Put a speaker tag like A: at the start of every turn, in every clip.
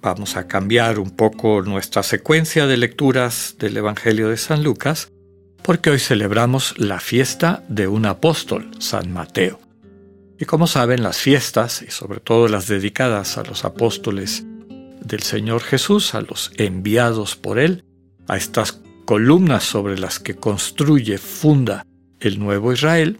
A: vamos a cambiar un poco nuestra secuencia de lecturas del Evangelio de San Lucas porque hoy celebramos la fiesta de un apóstol, San Mateo. Y como saben, las fiestas, y sobre todo las dedicadas a los apóstoles del Señor Jesús, a los enviados por Él, a estas columnas sobre las que construye, funda el nuevo Israel,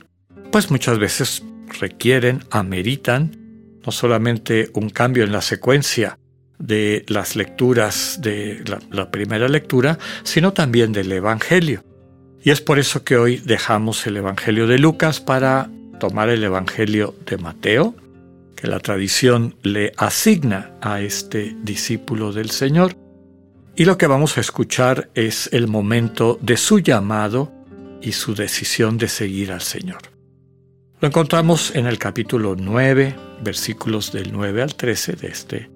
A: pues muchas veces requieren, ameritan, no solamente un cambio en la secuencia de las lecturas de la, primera lectura, sino también del Evangelio. Y es por eso que hoy dejamos el Evangelio de Lucas para tomar el Evangelio de Mateo, que la tradición le asigna a este discípulo del Señor. Y lo que vamos a escuchar es el momento de su llamado y su decisión de seguir al Señor. Lo encontramos en el capítulo 9, versículos del 9 al 13 de este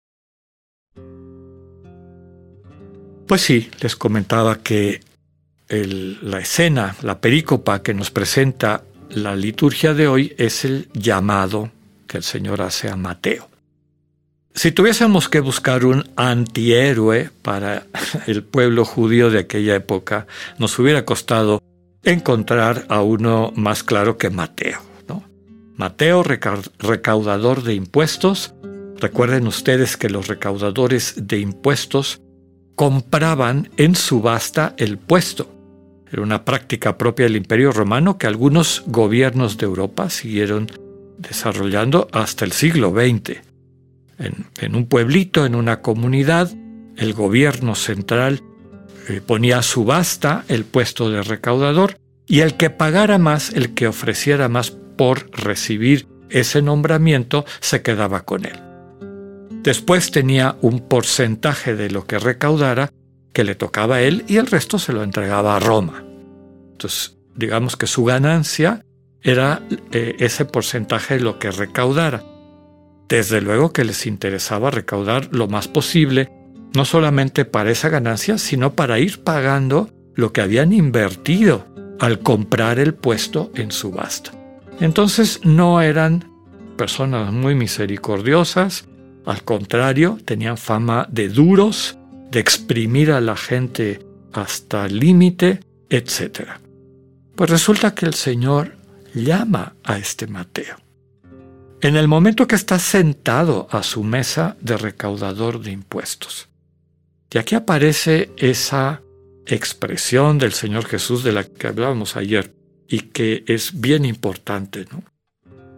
A: Pues sí, les comentaba que la escena, la perícopa que nos presenta la liturgia de hoy es el llamado que el Señor hace a Mateo. Si tuviésemos que buscar un antihéroe para el pueblo judío de aquella época, nos hubiera costado encontrar a uno más claro que Mateo. Mateo, recaudador de impuestos. Recuerden ustedes que los recaudadores de impuestos compraban en subasta el puesto. Era una práctica propia del Imperio Romano que algunos gobiernos de Europa siguieron desarrollando hasta el siglo XX. En, un pueblito, en una comunidad, el gobierno central eh, ponía a subasta el puesto de recaudador y el que pagara más, el que ofreciera más por recibir ese nombramiento, se quedaba con él. Después tenía un porcentaje de lo que recaudara que le tocaba a él y el resto se lo entregaba a Roma. Entonces, digamos que su ganancia era eh, ese porcentaje de lo que recaudara. Desde luego que les interesaba recaudar lo más posible, no solamente para esa ganancia, sino para ir pagando lo que habían invertido al comprar el puesto en subasta. Entonces no eran personas muy misericordiosas, al contrario, tenían fama de duros, de exprimir a la gente hasta el límite, etc. Pues resulta que el Señor llama a este Mateo. En el momento que está sentado a su mesa de recaudador de impuestos. Y aquí aparece esa expresión del Señor Jesús de la que hablábamos ayer y que es bien importante.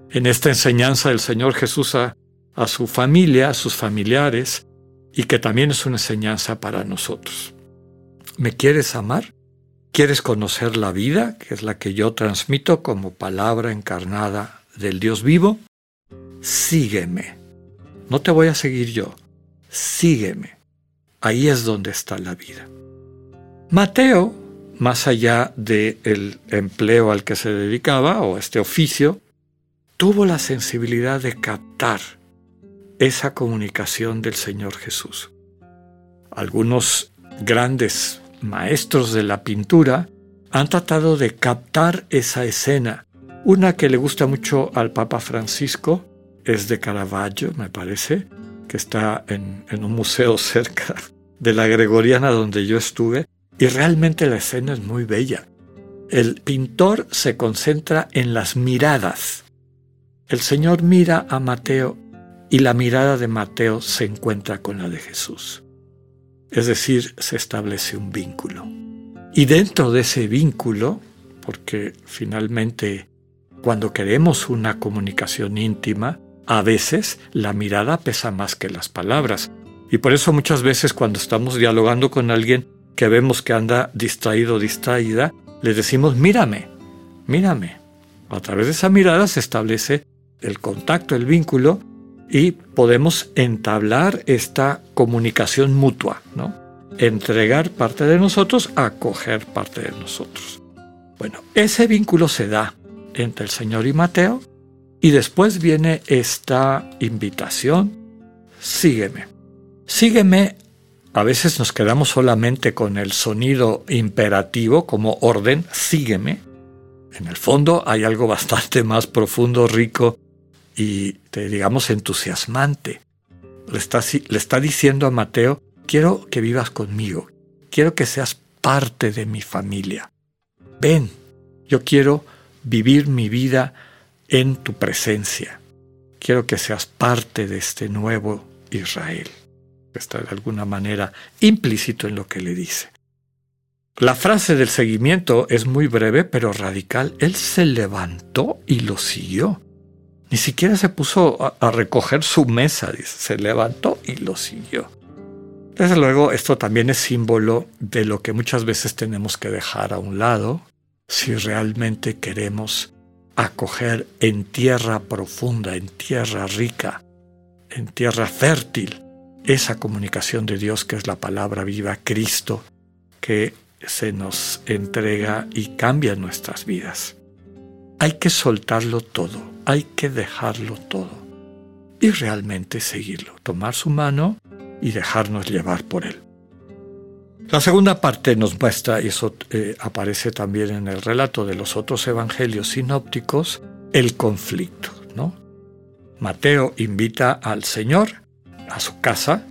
A: En esta enseñanza del Señor Jesús a a su familia, a sus familiares, y que también es una enseñanza para nosotros. ¿Me quieres amar? ¿Quieres conocer la vida, que es la que yo transmito como palabra encarnada del Dios vivo? Sígueme. No te voy a seguir yo. Sígueme. Ahí es donde está la vida. Mateo, más allá del empleo al que se dedicaba o este oficio, tuvo la sensibilidad de captar esa comunicación del Señor Jesús. Algunos grandes maestros de la pintura han tratado de captar esa escena. Una que le gusta mucho al Papa Francisco es de Caravaggio, me parece, que está en, un museo cerca de la Gregoriana donde yo estuve, y realmente la escena es muy bella. El pintor se concentra en las miradas. El Señor mira a Mateo y la mirada de Mateo se encuentra con la de Jesús. Es decir, se establece un vínculo. Y dentro de ese vínculo, porque finalmente cuando queremos una comunicación íntima, a veces la mirada pesa más que las palabras. Y por eso muchas veces cuando estamos dialogando con alguien que vemos que anda distraído o distraída, le decimos, mírame, mírame. A través de esa mirada se establece el contacto, el vínculo, y podemos entablar esta comunicación mutua, ¿no? Entregar parte de nosotros, acoger parte de nosotros. Bueno, ese vínculo se da entre el Señor y Mateo y después viene esta invitación, sígueme. Sígueme, a veces nos quedamos solamente con el sonido imperativo como orden, sígueme. En el fondo hay algo bastante más profundo, rico y, digamos, entusiasmante. Le está, le está diciendo a Mateo, quiero que vivas conmigo, quiero que seas parte de mi familia. Ven, yo quiero vivir mi vida en tu presencia. Quiero que seas parte de este nuevo Israel. Está de alguna manera implícito en lo que le dice. La frase del seguimiento es muy breve pero radical. Él se levantó y lo siguió. Ni siquiera se puso a, recoger su mesa. Se levantó y lo siguió. Desde luego, esto también es símbolo de lo que muchas veces tenemos que dejar a un lado si realmente queremos acoger en tierra profunda, en tierra rica, en tierra fértil, esa comunicación de Dios que es la palabra viva, Cristo, que se nos entrega y cambia nuestras vidas. Hay que soltarlo todo, hay que dejarlo todo y realmente seguirlo, tomar su mano y dejarnos llevar por él. La segunda parte nos muestra, y eso eh, aparece también en el relato de los otros evangelios sinópticos, el conflicto. ¿no? Mateo invita al Señor a su casa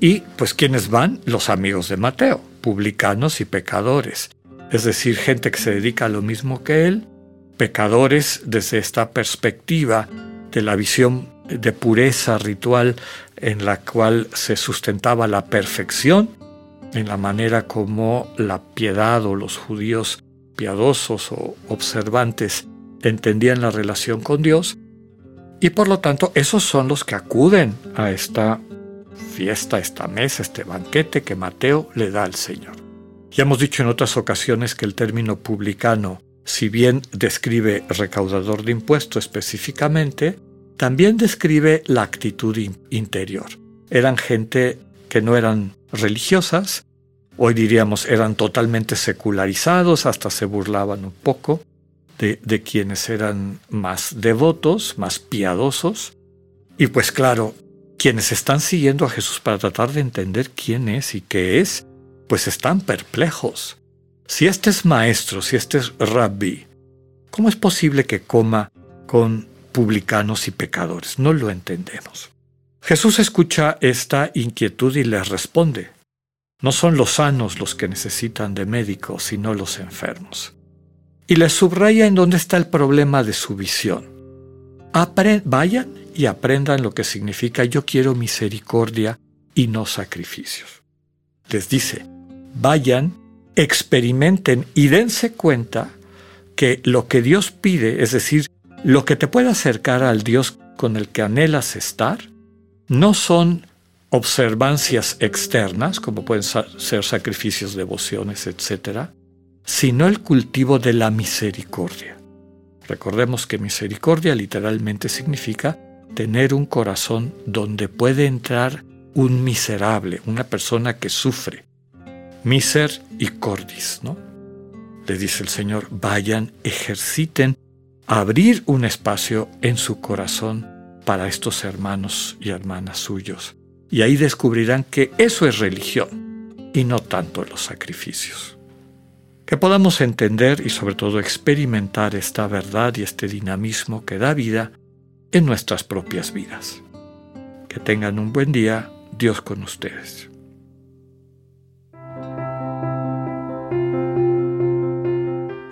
A: y pues quienes van, los amigos de Mateo, publicanos y pecadores, es decir, gente que se dedica a lo mismo que él pecadores desde esta perspectiva de la visión de pureza ritual en la cual se sustentaba la perfección, en la manera como la piedad o los judíos piadosos o observantes entendían la relación con Dios, y por lo tanto esos son los que acuden a esta fiesta, esta mesa, este banquete que Mateo le da al Señor. Ya hemos dicho en otras ocasiones que el término publicano si bien describe recaudador de impuestos específicamente, también describe la actitud interior. Eran gente que no eran religiosas, hoy diríamos eran totalmente secularizados, hasta se burlaban un poco de, de quienes eran más devotos, más piadosos. Y pues claro, quienes están siguiendo a Jesús para tratar de entender quién es y qué es, pues están perplejos. Si este es maestro, si este es rabbi, ¿cómo es posible que coma con publicanos y pecadores? No lo entendemos. Jesús escucha esta inquietud y les responde. No son los sanos los que necesitan de médico, sino los enfermos. Y les subraya en dónde está el problema de su visión. vayan y aprendan lo que significa yo quiero misericordia y no sacrificios. Les dice, vayan experimenten y dense cuenta que lo que Dios pide, es decir, lo que te puede acercar al Dios con el que anhelas estar, no son observancias externas, como pueden ser sacrificios, devociones, etc., sino el cultivo de la misericordia. Recordemos que misericordia literalmente significa tener un corazón donde puede entrar un miserable, una persona que sufre, miser y cordis, ¿no? Le dice el Señor, vayan, ejerciten abrir un espacio en su corazón para estos hermanos y hermanas suyos. Y ahí descubrirán que eso es religión. y no tanto los sacrificios. Que podamos entender y sobre todo experimentar esta verdad y este dinamismo que da vida en nuestras propias vidas. Que tengan un buen día, Dios con ustedes.